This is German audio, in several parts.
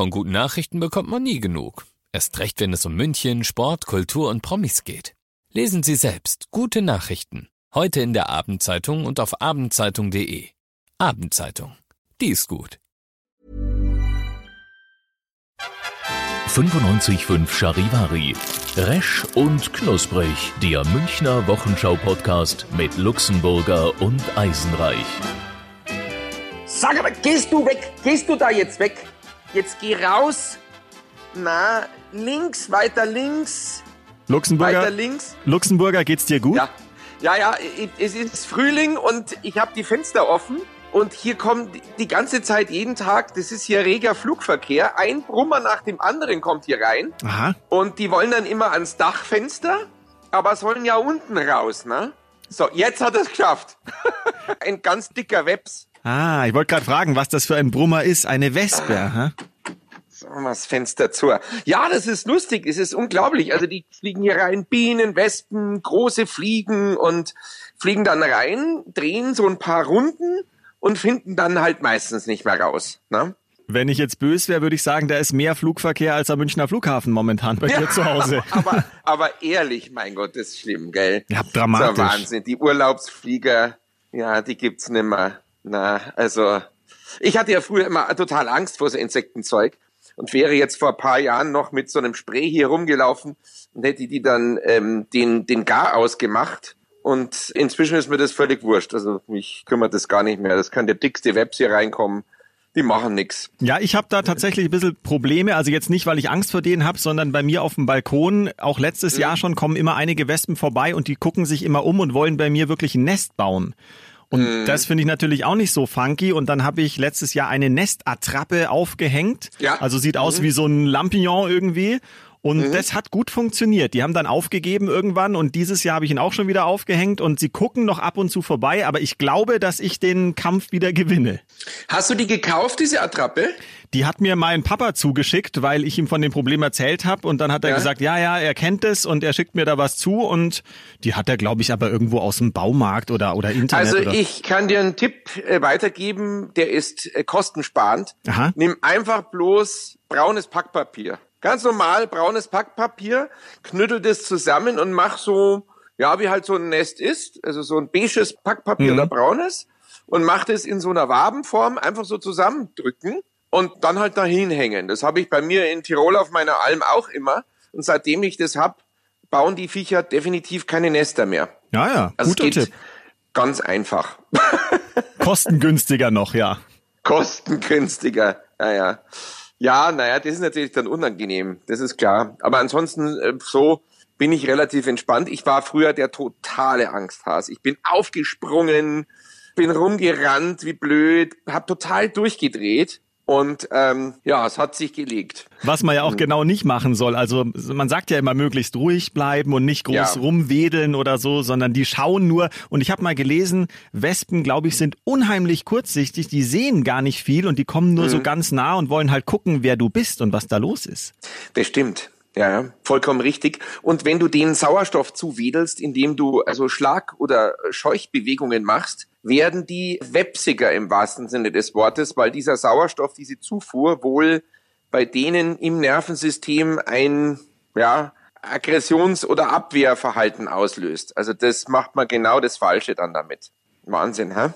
Von guten Nachrichten bekommt man nie genug. Erst recht, wenn es um München, Sport, Kultur und Promis geht. Lesen Sie selbst gute Nachrichten. Heute in der Abendzeitung und auf abendzeitung.de. Abendzeitung. Die ist gut. 95.5 Charivari. Resch und knusprig. Der Münchner Wochenschau-Podcast mit Luxemburger und Eisenreich. Sag mal, gehst du weg? Gehst du da jetzt weg? Jetzt geh raus. Na, links, weiter links. Luxemburger, Weiter links. Luxemburger, geht's dir gut? Ja, ja, ja, es ist Frühling und ich habe die Fenster offen. Und hier kommt die ganze Zeit, jeden Tag, das ist hier reger Flugverkehr. Ein Brummer nach dem anderen kommt hier rein. Aha. Und die wollen dann immer ans Dachfenster, aber sollen ja unten raus, ne? So, jetzt hat er es geschafft. Ein ganz dicker Webs. Ah, ich wollte gerade fragen, was das für ein Brummer ist. Eine Wespe, aha. Sagen wir das Fenster zu. Ja, das ist lustig, es ist unglaublich. Also die fliegen hier rein, Bienen, Wespen, große Fliegen und fliegen dann rein, drehen so ein paar Runden und finden dann halt meistens nicht mehr raus. Ne? Wenn ich jetzt böse wäre, würde ich sagen, da ist mehr Flugverkehr als am Münchner Flughafen momentan bei dir zu Hause. aber, aber ehrlich, mein Gott, das ist schlimm, gell? Ja, Das dramatisch. ist ja Wahnsinn. Die Urlaubsflieger, ja, die gibt's nimmer. Na, also ich hatte ja früher immer total Angst vor so Insektenzeug und wäre jetzt vor ein paar Jahren noch mit so einem Spray hier rumgelaufen und hätte die dann ähm, den, den Gar ausgemacht. Und inzwischen ist mir das völlig wurscht. Also mich kümmert das gar nicht mehr. Das kann der dickste Webs hier reinkommen. Die machen nix. Ja, ich habe da tatsächlich ein bisschen Probleme. Also jetzt nicht, weil ich Angst vor denen habe, sondern bei mir auf dem Balkon, auch letztes Jahr schon, kommen immer einige Wespen vorbei und die gucken sich immer um und wollen bei mir wirklich ein Nest bauen. Und das finde ich natürlich auch nicht so funky. Und dann habe ich letztes Jahr eine Nestattrappe aufgehängt. Ja. Also sieht aus wie so ein Lampignon irgendwie. Und das hat gut funktioniert. Die haben dann aufgegeben irgendwann und dieses Jahr habe ich ihn auch schon wieder aufgehängt und sie gucken noch ab und zu vorbei, aber ich glaube, dass ich den Kampf wieder gewinne. Hast du die gekauft, diese Attrappe? Die hat mir mein Papa zugeschickt, weil ich ihm von dem Problem erzählt habe und dann hat er Ja. gesagt, ja, ja, er kennt es und er schickt mir da was zu und die hat er, glaube ich, aber irgendwo aus dem Baumarkt oder, oder Internet. Also oder. ich kann dir einen Tipp äh, weitergeben, der ist äh, kostensparend. Aha. Nimm einfach bloß braunes Packpapier. Ganz normal braunes Packpapier, knüttel das zusammen und mach so, ja, wie halt so ein Nest ist, also so ein beiges Packpapier oder braunes und mach das in so einer Wabenform einfach so zusammendrücken und dann halt dahin hängen. Das habe ich bei mir in Tirol auf meiner Alm auch immer und seitdem ich das hab, bauen die Viecher definitiv keine Nester mehr. ja, ja, Also guter Tipp. ganz einfach. Kostengünstiger noch, ja. Kostengünstiger. Ja, ja. Ja, naja, das ist natürlich dann unangenehm. Das ist klar. Aber ansonsten, äh, so bin ich relativ entspannt. Ich war früher der totale Angsthas. Ich bin aufgesprungen, bin rumgerannt, wie blöd, hab total durchgedreht. Und ähm, ja, es hat sich gelegt. Was man ja auch genau nicht machen soll. Also man sagt ja immer möglichst ruhig bleiben und nicht groß Ja. rumwedeln oder so, sondern die schauen nur. Und ich habe mal gelesen, Wespen, glaube ich, sind unheimlich kurzsichtig. Die sehen gar nicht viel und die kommen nur so ganz nah und wollen halt gucken, wer du bist und was da los ist. Das stimmt. Ja, vollkommen richtig. Und wenn du denen Sauerstoff zuwedelst, indem du also Schlag- oder Scheuchbewegungen machst, werden die wepsiger im wahrsten Sinne des Wortes, weil dieser Sauerstoff, diese Zufuhr wohl bei denen im Nervensystem ein, ja, Aggressions- oder Abwehrverhalten auslöst. Also das macht man genau das Falsche dann damit. Wahnsinn, hä?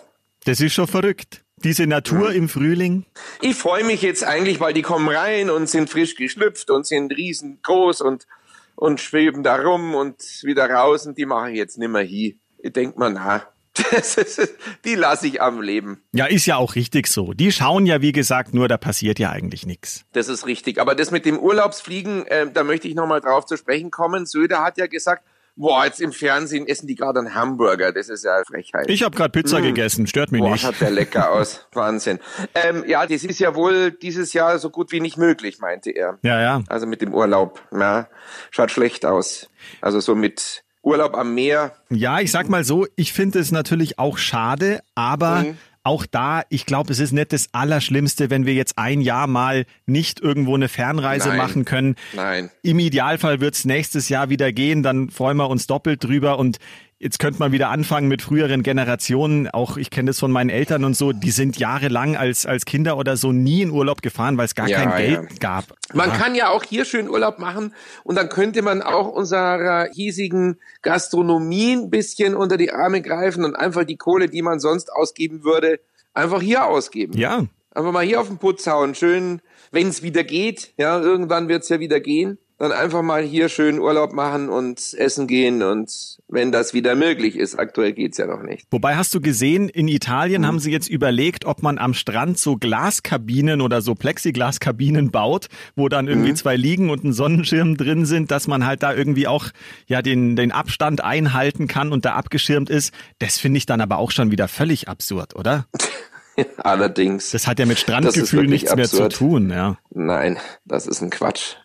Das ist schon verrückt. Diese Natur im Frühling. Ich freue mich jetzt eigentlich, weil die kommen rein und sind frisch geschlüpft und sind riesengroß und, und schweben da rum und wieder raus und die mache ich jetzt nimmer hier. Ich denk mal, na, ist, die lasse ich am Leben. Ja, ist ja auch richtig so. Die schauen ja, wie gesagt, nur da passiert ja eigentlich nichts. Das ist richtig. Aber das mit dem Urlaubsfliegen, äh, da möchte ich nochmal drauf zu sprechen kommen. Söder hat ja gesagt, boah, jetzt im Fernsehen essen die gerade einen Hamburger. Das ist ja eine Frechheit. Ich habe gerade Pizza gegessen, stört mich Boah, nicht. schaut der lecker aus. Wahnsinn. Ähm, ja, das ist ja wohl dieses Jahr so gut wie nicht möglich, meinte er. Ja, ja. Also mit dem Urlaub. Ja, schaut schlecht aus. Also so mit Urlaub am Meer. Ja, ich sag mal so, ich finde es natürlich auch schade, aber Mhm. Auch da, ich glaube, es ist nicht das Allerschlimmste, wenn wir jetzt ein Jahr mal nicht irgendwo eine Fernreise Nein. machen können. Nein. Im Idealfall wird's nächstes Jahr wieder gehen, dann freuen wir uns doppelt drüber und jetzt könnte man wieder anfangen mit früheren Generationen. Auch ich kenne das von meinen Eltern und so. Die sind jahrelang als, als Kinder oder so nie in Urlaub gefahren, weil es gar Ja, kein ja. Geld gab. Man Ja. kann ja auch hier schön Urlaub machen und dann könnte man auch unserer hiesigen Gastronomie ein bisschen unter die Arme greifen und einfach die Kohle, die man sonst ausgeben würde, einfach hier ausgeben. Ja, Einfach mal hier auf den Putz hauen, schön, wenn es wieder geht, ja, irgendwann wird's ja wieder gehen, dann einfach mal hier schön Urlaub machen und essen gehen und wenn das wieder möglich ist, aktuell geht's ja noch nicht. Wobei hast du gesehen, in Italien Mhm. haben sie jetzt überlegt, ob man am Strand so Glaskabinen oder so Plexiglaskabinen baut, wo dann irgendwie Mhm. zwei Liegen und ein Sonnenschirm drin sind, dass man halt da irgendwie auch ja den den Abstand einhalten kann und da abgeschirmt ist. Das finde ich dann aber auch schon wieder völlig absurd, oder? Allerdings. Das hat ja mit Strandgefühl nichts mehr absurd. zu tun, ja. Nein, das ist ein Quatsch.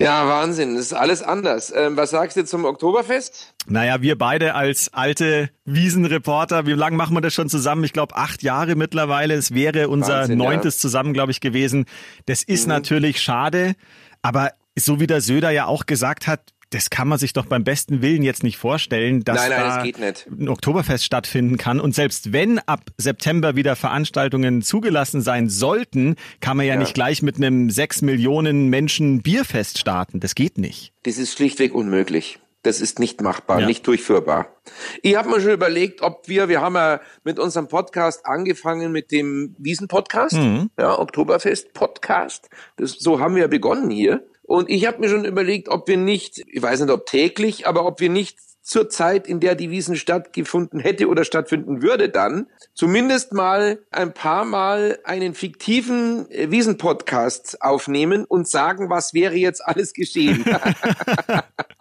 Ja, Wahnsinn, das ist alles anders. Ähm, was sagst du zum Oktoberfest? Naja, wir beide als alte Wiesenreporter, wie lange machen wir das schon zusammen? Ich glaube, acht Jahre mittlerweile. Es wäre unser Wahnsinn, ja. Mhm. neuntes zusammen, glaube ich, gewesen. Das ist natürlich schade, aber so wie der Söder ja auch gesagt hat, das kann man sich doch beim besten Willen jetzt nicht vorstellen, dass Nein, nein, da das ein Oktoberfest stattfinden kann. Und selbst wenn ab September wieder Veranstaltungen zugelassen sein sollten, kann man ja, nicht gleich mit einem sechs Millionen Menschen Bierfest starten. Das geht nicht. Das ist schlichtweg unmöglich. Das ist nicht machbar, Ja. nicht durchführbar. Ich habe mir schon überlegt, ob wir, wir haben ja mit unserem Podcast angefangen mit dem Wiesen-Podcast, Mhm. ja, Oktoberfest-Podcast. So haben wir ja begonnen hier. Und ich habe mir schon überlegt, ob wir nicht, ich weiß nicht, ob täglich, aber ob wir nicht zur Zeit, in der die Wiesen stattgefunden hätte oder stattfinden würde, dann zumindest mal ein paar Mal einen fiktiven äh, Wiesen-Podcast aufnehmen und sagen, was wäre jetzt alles geschehen.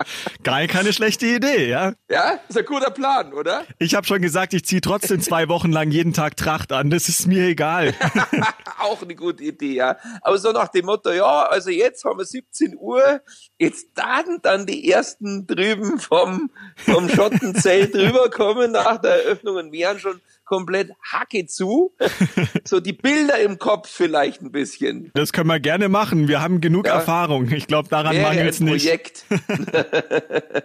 Geil, keine schlechte Idee, ja. Ja, ist ein guter Plan, oder? Ich habe schon gesagt, ich ziehe trotzdem zwei Wochen lang jeden Tag Tracht an. Das ist mir egal. Auch eine gute Idee, ja. Aber so nach dem Motto, ja, also jetzt haben wir 17 Uhr, jetzt dann dann die ersten drüben vom, vom Schottenzelt rüberkommen nach der Eröffnung und wären schon komplett Hacke zu. So die Bilder im Kopf vielleicht ein bisschen. Das können wir gerne machen. Wir haben genug Ja. Erfahrung. Ich glaube, daran Wäre mangelt es nicht. Projekt.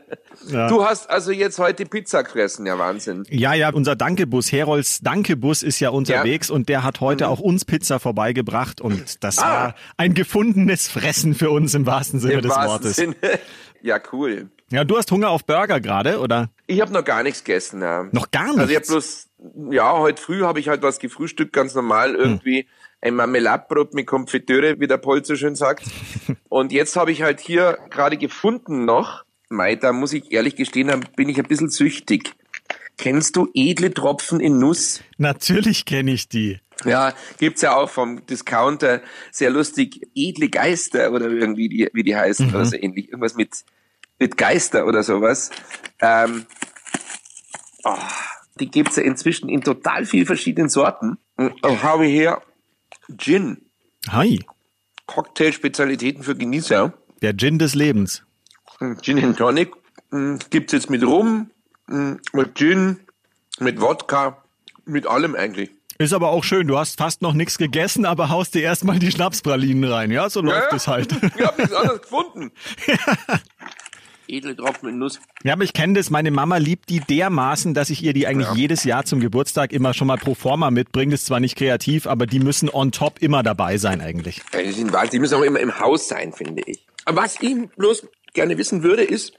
Ja. Du hast also jetzt heute Pizza gefressen, ja Wahnsinn. Ja, ja, unser Dankebus, Herolds Dankebus ist ja unterwegs und der hat Mhm. heute auch uns Pizza vorbeigebracht und das Ah. war ein gefundenes Fressen für uns im wahrsten Sinne Im des wahrsten Wortes. Sinne. Ja, cool. Ja, du hast Hunger auf Burger gerade, oder? Ich habe noch gar nichts gegessen. Ja. Noch gar nichts? Also ich habe bloß, ja, heute früh habe ich halt was gefrühstückt, ganz normal irgendwie. Ein Marmeladbrot mit Konfitüre, wie der Pol so schön sagt. Und jetzt habe ich halt hier gerade gefunden noch, Mei, da muss ich ehrlich gestehen, da bin ich ein bisschen süchtig. Kennst du edle Tropfen in Nuss? Natürlich kenne ich die. Ja, gibt's ja auch vom Discounter, sehr lustig, edle Geister oder irgendwie die, wie die heißen oder so ähnlich. Irgendwas mit, mit Geister oder sowas. Ähm, oh, die gibt's ja inzwischen in total viel verschiedenen Sorten. Und dann habe ich hier Gin, Hi, Cocktail-Spezialitäten für Genießer. der Gin des Lebens. Gin and Tonic mm, gibt's jetzt mit Rum, mm, mit Gin, mit Wodka, mit allem eigentlich. Ist aber auch schön, du hast fast noch nichts gegessen, aber haust dir erstmal die Schnapspralinen rein. Ja, so läuft es halt. Ich habe nichts anderes gefunden. Edle Tropfen in Nuss. Ja, aber ich kenne das. Meine Mama liebt die dermaßen, dass ich ihr die eigentlich jedes Jahr zum Geburtstag immer schon mal pro forma mitbringe. Das ist zwar nicht kreativ, aber die müssen on top immer dabei sein eigentlich. Ja, die sind die müssen auch immer im Haus sein, finde ich. Aber was ich bloß gerne wissen würde, ist,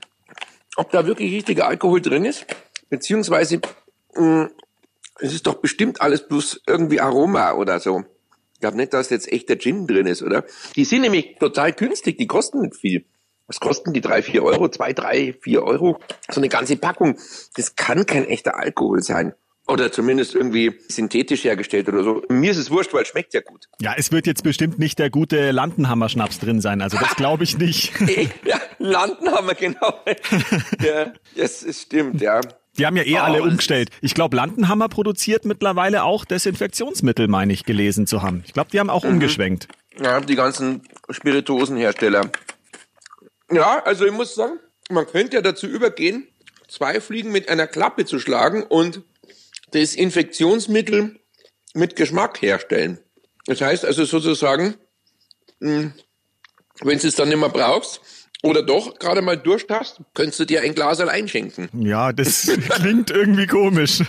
ob da wirklich richtiger Alkohol drin ist, beziehungsweise mh, es ist doch bestimmt alles bloß irgendwie Aroma oder so. Ich glaube nicht, dass jetzt echter Gin drin ist, oder? Die sind nämlich total günstig, die kosten nicht viel. Was kosten die? Drei, vier Euro? Zwei, drei, vier Euro? So eine ganze Packung. Das kann kein echter Alkohol sein. Oder zumindest irgendwie synthetisch hergestellt oder so. Mir ist es wurscht, weil es schmeckt ja gut. Ja, es wird jetzt bestimmt nicht der gute Landenhammer-Schnaps drin sein. Also das glaube ich nicht. ja, landen haben wir genau. ja, das ist stimmt, ja. Die haben ja eh Oh, alle umgestellt. Ich glaube, Landenhammer produziert mittlerweile auch Desinfektionsmittel, meine ich, gelesen zu haben. Ich glaube, die haben auch umgeschwenkt. Ja, die ganzen Spirituosenhersteller. Ja, also ich muss sagen, man könnte ja dazu übergehen, zwei Fliegen mit einer Klappe zu schlagen und das Infektionsmittel mit Geschmack herstellen. Das heißt also sozusagen, mh, wenn du es dann nicht mehr brauchst, oder doch gerade mal Durst hast, könntest du dir ein Glas einschenken. Ja, das klingt irgendwie komisch.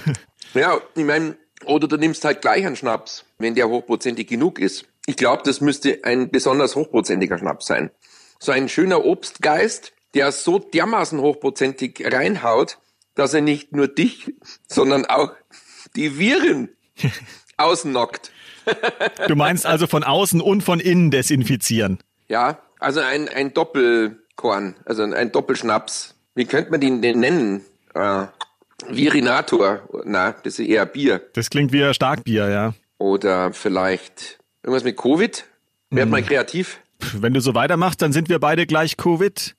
Ja, ich meine, oder du nimmst halt gleich einen Schnaps, wenn der hochprozentig genug ist. Ich glaube, das müsste ein besonders hochprozentiger Schnaps sein. So ein schöner Obstgeist, der so dermaßen hochprozentig reinhaut, dass er nicht nur dich, sondern auch die Viren ausnockt. Du meinst also von außen und von innen desinfizieren? Ja, also ein, ein Doppelkorn, also ein Doppelschnaps. Wie könnte man den denn nennen? Äh, Virinator. Na, das ist eher Bier. Das klingt wie ein Starkbier, ja. Oder vielleicht irgendwas mit Covid? Werd mal kreativ. Wenn du so weitermachst, dann sind wir beide gleich Covid.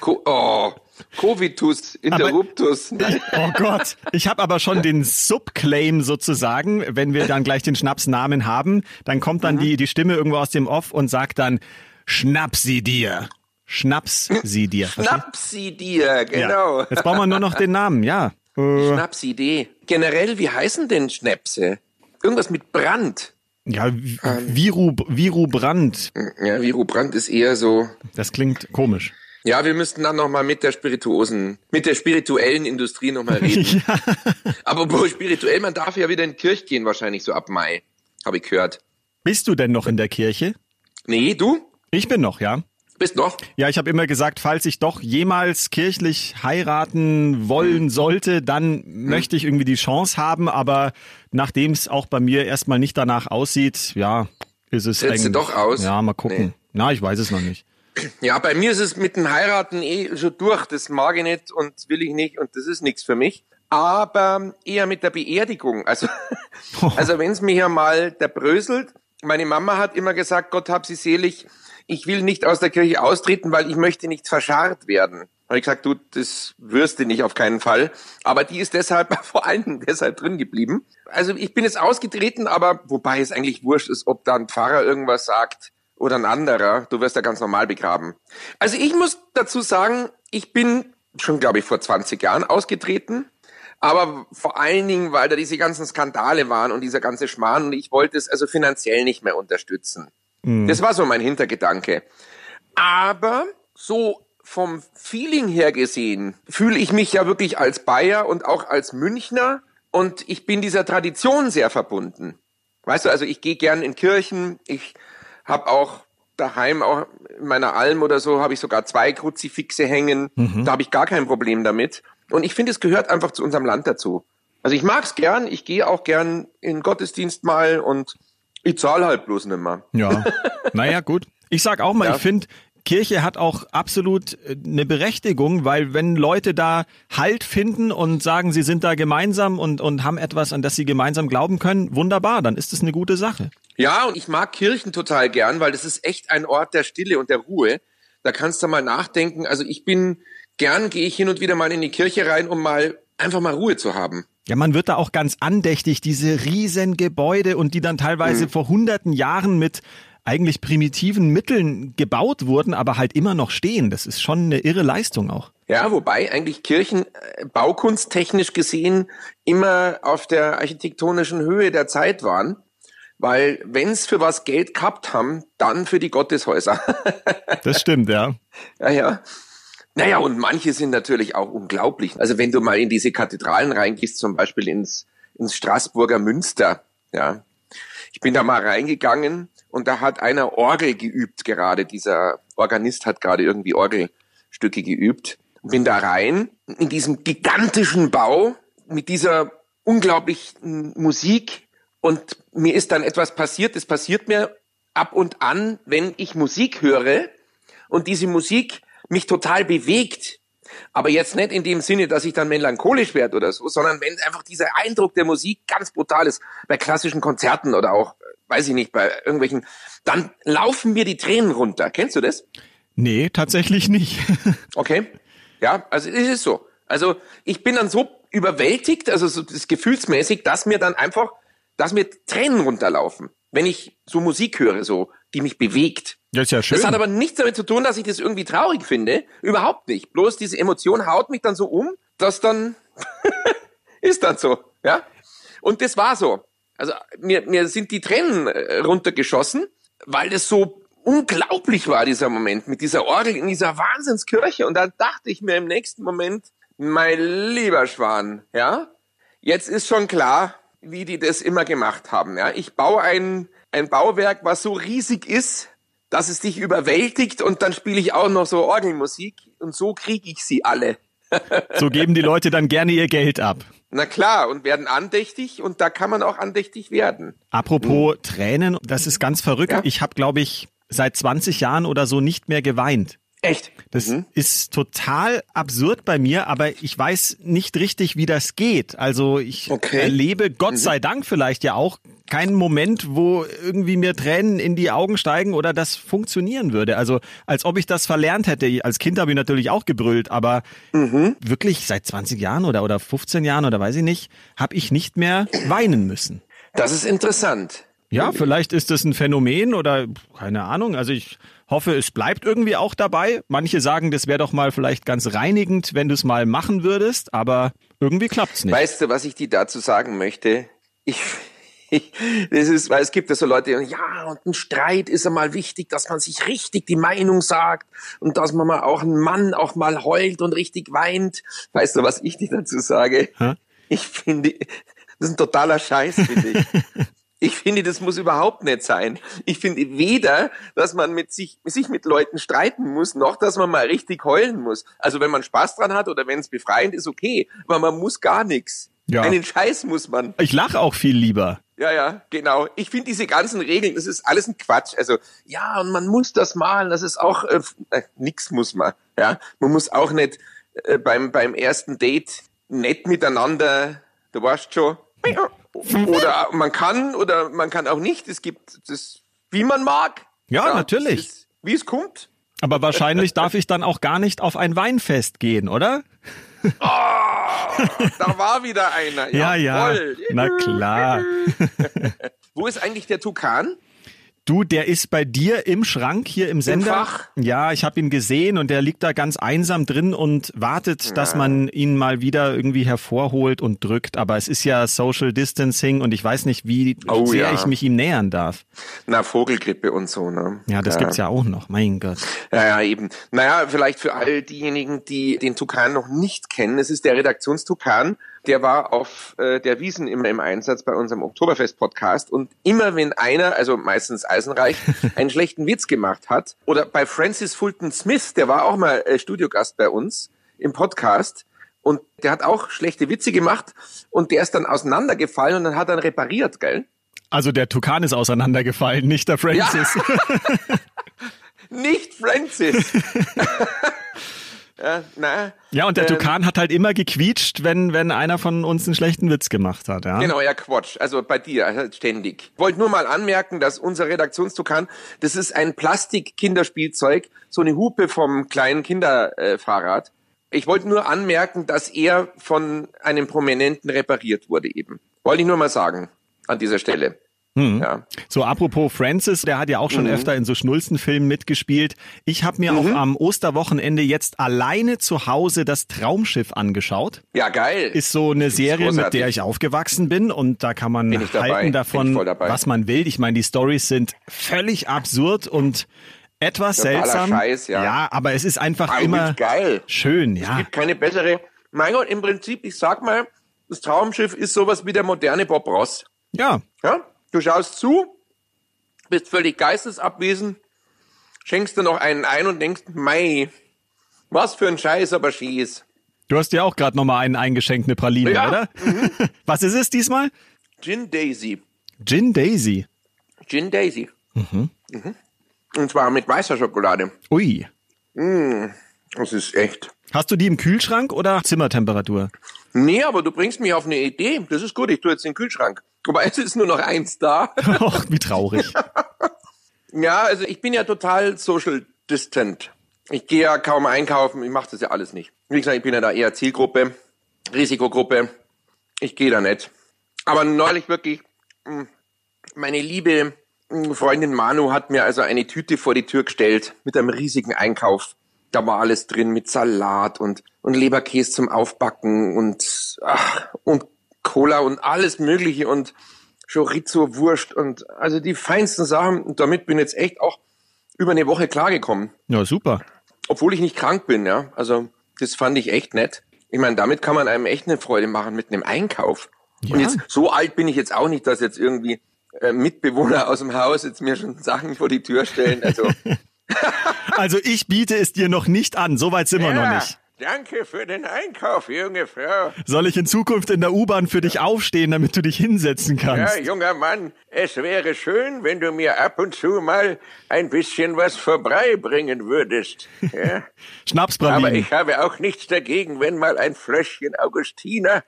Co oh, Covitus interruptus. Ich, oh Gott, ich habe aber schon den Subclaim sozusagen, wenn wir dann gleich den Schnapsnamen haben, dann kommt dann mhm. die, die Stimme irgendwo aus dem Off und sagt dann, schnapp sie dir. Schnaps sie dir. Schnapp sie dir, genau. Ja. Jetzt brauchen wir nur noch den Namen, ja. Äh. Schnapsidee. Generell, wie heißen denn Schnäpse? Irgendwas mit Brand. Ja, ähm. Viru, Viru Brand. Ja, Viru Brand ist eher so. Das klingt komisch. Ja, wir müssten dann nochmal mit der spirituosen, mit der spirituellen Industrie nochmal reden. ja. Aber wo spirituell, man darf ja wieder in die Kirche gehen, wahrscheinlich so ab Mai, habe ich gehört. Bist du denn noch in der Kirche? Nee, du? Ich bin noch, ja. Bist noch? Ja, ich habe immer gesagt, falls ich doch jemals kirchlich heiraten wollen sollte, dann hm. möchte ich irgendwie die Chance haben, aber nachdem es auch bei mir erstmal nicht danach aussieht, ja, ist es Setzt du doch aus? Ja, mal gucken. Nee. Na, ich weiß es noch nicht. Ja, bei mir ist es mit dem Heiraten eh schon durch. Das mag ich nicht und will ich nicht und das ist nichts für mich. Aber eher mit der Beerdigung. Also, also wenn es mich ja mal der bröselt. Meine Mama hat immer gesagt, Gott hab sie selig. Ich will nicht aus der Kirche austreten, weil ich möchte nicht verscharrt werden. Habe ich gesagt, du, das wirst du nicht auf keinen Fall. Aber die ist deshalb, vor allem deshalb drin geblieben. Also ich bin jetzt ausgetreten, aber wobei es eigentlich wurscht ist, ob da ein Pfarrer irgendwas sagt oder ein anderer, du wirst ja ganz normal begraben. Also ich muss dazu sagen, ich bin schon, glaube ich, vor 20 Jahren ausgetreten, aber vor allen Dingen, weil da diese ganzen Skandale waren und dieser ganze Schmarrn und ich wollte es also finanziell nicht mehr unterstützen. Mhm. Das war so mein Hintergedanke. Aber so vom Feeling her gesehen fühle ich mich ja wirklich als Bayer und auch als Münchner und ich bin dieser Tradition sehr verbunden. Weißt du, also ich gehe gern in Kirchen, ich habe auch daheim, auch in meiner Alm oder so, habe ich sogar zwei Kruzifixe hängen. Mhm. Da habe ich gar kein Problem damit. Und ich finde, es gehört einfach zu unserem Land dazu. Also ich mag's gern, ich gehe auch gern in Gottesdienst mal und ich zahle halt bloß nimmer. Ja, naja, gut. Ich sag auch mal, ja. ich finde, Kirche hat auch absolut äh, eine Berechtigung, weil wenn Leute da Halt finden und sagen, sie sind da gemeinsam und, und haben etwas, an das sie gemeinsam glauben können, wunderbar, dann ist es eine gute Sache. Ja, und ich mag Kirchen total gern, weil das ist echt ein Ort der Stille und der Ruhe. Da kannst du mal nachdenken. Also ich bin gern, gehe ich hin und wieder mal in die Kirche rein, um mal einfach mal Ruhe zu haben. Ja, man wird da auch ganz andächtig, diese riesen Gebäude und die dann teilweise mhm. vor hunderten Jahren mit eigentlich primitiven Mitteln gebaut wurden, aber halt immer noch stehen. Das ist schon eine irre Leistung auch. Ja, wobei eigentlich Kirchen äh, baukunsttechnisch gesehen immer auf der architektonischen Höhe der Zeit waren. Weil wenn's für was Geld gehabt haben, dann für die Gotteshäuser. das stimmt, ja. Ja, ja. Naja, und manche sind natürlich auch unglaublich. Also wenn du mal in diese Kathedralen reingehst, zum Beispiel ins, ins Straßburger Münster, ja. Ich bin da mal reingegangen und da hat einer Orgel geübt gerade. Dieser Organist hat gerade irgendwie Orgelstücke geübt. Bin da rein in diesem gigantischen Bau mit dieser unglaublichen Musik und mir ist dann etwas passiert, das passiert mir ab und an, wenn ich Musik höre und diese Musik mich total bewegt. Aber jetzt nicht in dem Sinne, dass ich dann melancholisch werde oder so, sondern wenn einfach dieser Eindruck der Musik ganz brutal ist, bei klassischen Konzerten oder auch, weiß ich nicht, bei irgendwelchen, dann laufen mir die Tränen runter. Kennst du das? Nee, tatsächlich nicht. okay. Ja, also es ist so. Also ich bin dann so überwältigt, also so das gefühlsmäßig, dass mir dann einfach dass mir Tränen runterlaufen, wenn ich so Musik höre, so, die mich bewegt. Das ist ja schön. Das hat aber nichts damit zu tun, dass ich das irgendwie traurig finde. Überhaupt nicht. Bloß diese Emotion haut mich dann so um, dass dann ist dann so, ja. Und das war so. Also mir, mir sind die Tränen äh, runtergeschossen, weil das so unglaublich war dieser Moment mit dieser Orgel in dieser Wahnsinnskirche. Und da dachte ich mir im nächsten Moment, mein lieber Schwan, ja, jetzt ist schon klar, wie die das immer gemacht haben. Ja, ich baue ein, ein Bauwerk, was so riesig ist, dass es dich überwältigt und dann spiele ich auch noch so Orgelmusik und so kriege ich sie alle. so geben die Leute dann gerne ihr Geld ab. Na klar, und werden andächtig und da kann man auch andächtig werden. Apropos hm. Tränen, das ist ganz verrückt. Ja? Ich habe, glaube ich, seit 20 Jahren oder so nicht mehr geweint. Echt? Das mhm. ist total absurd bei mir, aber ich weiß nicht richtig, wie das geht. Also ich okay. erlebe, Gott mhm. sei Dank vielleicht ja auch, keinen Moment, wo irgendwie mir Tränen in die Augen steigen oder das funktionieren würde. Also als ob ich das verlernt hätte. Als Kind habe ich natürlich auch gebrüllt, aber mhm. wirklich seit 20 Jahren oder, oder 15 Jahren oder weiß ich nicht, habe ich nicht mehr weinen müssen. Das ist interessant. Ja, vielleicht ist es ein Phänomen oder keine Ahnung. Also ich hoffe, es bleibt irgendwie auch dabei. Manche sagen, das wäre doch mal vielleicht ganz reinigend, wenn du es mal machen würdest, aber irgendwie klappt's nicht. Weißt du, was ich dir dazu sagen möchte? Ich, ich, das ist, weil es gibt ja so Leute, ja, und ein Streit ist ja mal wichtig, dass man sich richtig die Meinung sagt und dass man mal auch ein Mann auch mal heult und richtig weint. Weißt du, was ich dir dazu sage? Hä? Ich finde, das ist ein totaler Scheiß, finde ich. Ich finde, das muss überhaupt nicht sein. Ich finde weder, dass man mit sich, sich mit Leuten streiten muss, noch dass man mal richtig heulen muss. Also wenn man Spaß dran hat oder wenn es befreiend ist, okay. Aber man muss gar nichts. Ja. Einen Scheiß muss man. Ich lache auch viel lieber. Ja, ja, genau. Ich finde diese ganzen Regeln, das ist alles ein Quatsch. Also ja, und man muss das malen, das ist auch äh, äh, nix muss man. Ja, man muss auch nicht äh, beim beim ersten Date nett miteinander. Du weißt schon. Oder man kann oder man kann auch nicht. Es gibt das, wie man mag. Ja, ja natürlich. Ist, wie es kommt. Aber wahrscheinlich darf ich dann auch gar nicht auf ein Weinfest gehen, oder? Oh, da war wieder einer. Ja, ja. ja. Na klar. Wo ist eigentlich der Tukan? Du, der ist bei dir im Schrank hier im Sender. Im Fach? Ja, ich habe ihn gesehen und der liegt da ganz einsam drin und wartet, ja. dass man ihn mal wieder irgendwie hervorholt und drückt. Aber es ist ja Social Distancing und ich weiß nicht, wie oh, sehr ja. ich mich ihm nähern darf. Na, Vogelgrippe und so, ne? Ja, das ja. gibt's ja auch noch, mein Gott. Ja, ja, eben. Naja, vielleicht für all diejenigen, die den Tukan noch nicht kennen, es ist der Redaktionstukan der war auf äh, der Wiesen immer im Einsatz bei unserem Oktoberfest-Podcast und immer wenn einer, also meistens Eisenreich, einen schlechten Witz gemacht hat, oder bei Francis Fulton Smith, der war auch mal äh, Studiogast bei uns im Podcast, und der hat auch schlechte Witze gemacht und der ist dann auseinandergefallen und dann hat er repariert, gell? Also der Tukan ist auseinandergefallen, nicht der Francis. Ja. nicht Francis. Ja, na, ja, und der ähm, Tukan hat halt immer gequietscht, wenn, wenn einer von uns einen schlechten Witz gemacht hat. Ja? Genau, ja, Quatsch. Also bei dir also ständig. Wollte nur mal anmerken, dass unser Redaktionstukan, das ist ein Plastik-Kinderspielzeug, so eine Hupe vom kleinen Kinderfahrrad. Ich wollte nur anmerken, dass er von einem Prominenten repariert wurde eben. Wollte ich nur mal sagen an dieser Stelle. Mhm. Ja. So, apropos Francis, der hat ja auch schon mhm. öfter in so Schnulzenfilmen mitgespielt. Ich habe mir mhm. auch am Osterwochenende jetzt alleine zu Hause das Traumschiff angeschaut. Ja, geil. Ist so eine Serie, mit der ich aufgewachsen bin und da kann man halten davon, was man will. Ich meine, die Stories sind völlig absurd und etwas Totaler seltsam. Scheiß, ja. ja, aber es ist einfach Eigentlich immer geil. schön. Ja. Es gibt keine bessere. Mein Gott, im Prinzip, ich sag mal, das Traumschiff ist sowas wie der moderne Bob Ross. Ja. Ja, Du schaust zu, bist völlig geistesabwesend, schenkst dir noch einen ein und denkst, mei, was für ein Scheiß, aber schieß. Du hast dir auch gerade nochmal einen eingeschenkt, eine Praline, ja. oder? Mhm. Was ist es diesmal? Gin Daisy. Gin Daisy? Gin Daisy. Mhm. Mhm. Und zwar mit weißer Schokolade. Ui. Mm, das ist echt. Hast du die im Kühlschrank oder Zimmertemperatur? Nee, aber du bringst mich auf eine Idee. Das ist gut, ich tue jetzt den Kühlschrank. Aber es ist nur noch eins da. Och, wie traurig. ja, also ich bin ja total social distant. Ich gehe ja kaum einkaufen, ich mache das ja alles nicht. Wie gesagt, ich bin ja da eher Zielgruppe, Risikogruppe. Ich gehe da nicht. Aber neulich wirklich, hm, meine liebe hm, Freundin Manu hat mir also eine Tüte vor die Tür gestellt mit einem riesigen Einkauf. Da war alles drin mit Salat und, und Leberkäse zum Aufbacken und, ach, und Cola und alles Mögliche und Chorizo, Wurst und also die feinsten Sachen. Und damit bin ich jetzt echt auch über eine Woche klargekommen. Ja, super. Obwohl ich nicht krank bin, ja. Also das fand ich echt nett. Ich meine, damit kann man einem echt eine Freude machen mit einem Einkauf. Ja. Und jetzt so alt bin ich jetzt auch nicht, dass jetzt irgendwie äh, Mitbewohner aus dem Haus jetzt mir schon Sachen vor die Tür stellen. Also Also ich biete es dir noch nicht an, soweit sind wir noch nicht. Danke für den Einkauf, junge Frau. Soll ich in Zukunft in der U-Bahn für dich aufstehen, damit du dich hinsetzen Ja, kannst? junger Mann, es wäre schön, wenn du mir ab und zu mal ein bisschen was vorbeibringen würdest. Ja? Aber Schnapspralinen. ich habe auch nichts dagegen, wenn mal ein Fläschchen Augustiner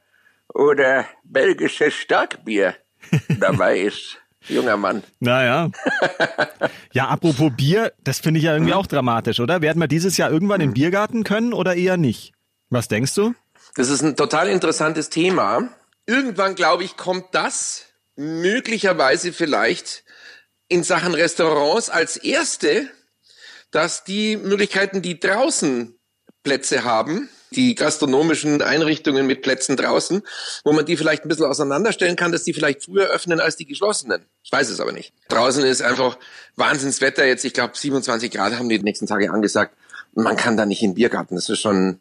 oder belgisches Starkbier dabei ist. Junger Mann. Naja. Ja, apropos Bier, das finde ich ja irgendwie auch dramatisch, oder? Werden wir dieses Jahr irgendwann in den Biergarten können oder eher nicht? Was denkst du? Das ist ein total interessantes Thema. Irgendwann, glaube ich, kommt das möglicherweise vielleicht in Sachen Restaurants als erste, dass die Möglichkeiten, die draußen Plätze haben, die gastronomischen Einrichtungen mit Plätzen draußen, wo man die vielleicht ein bisschen auseinanderstellen kann, dass die vielleicht früher öffnen als die geschlossenen. Ich weiß es aber nicht. Draußen ist einfach Wahnsinnswetter jetzt. Ich glaube, 27 Grad haben die die nächsten Tage angesagt. Und man kann da nicht in den Biergarten. Das ist schon,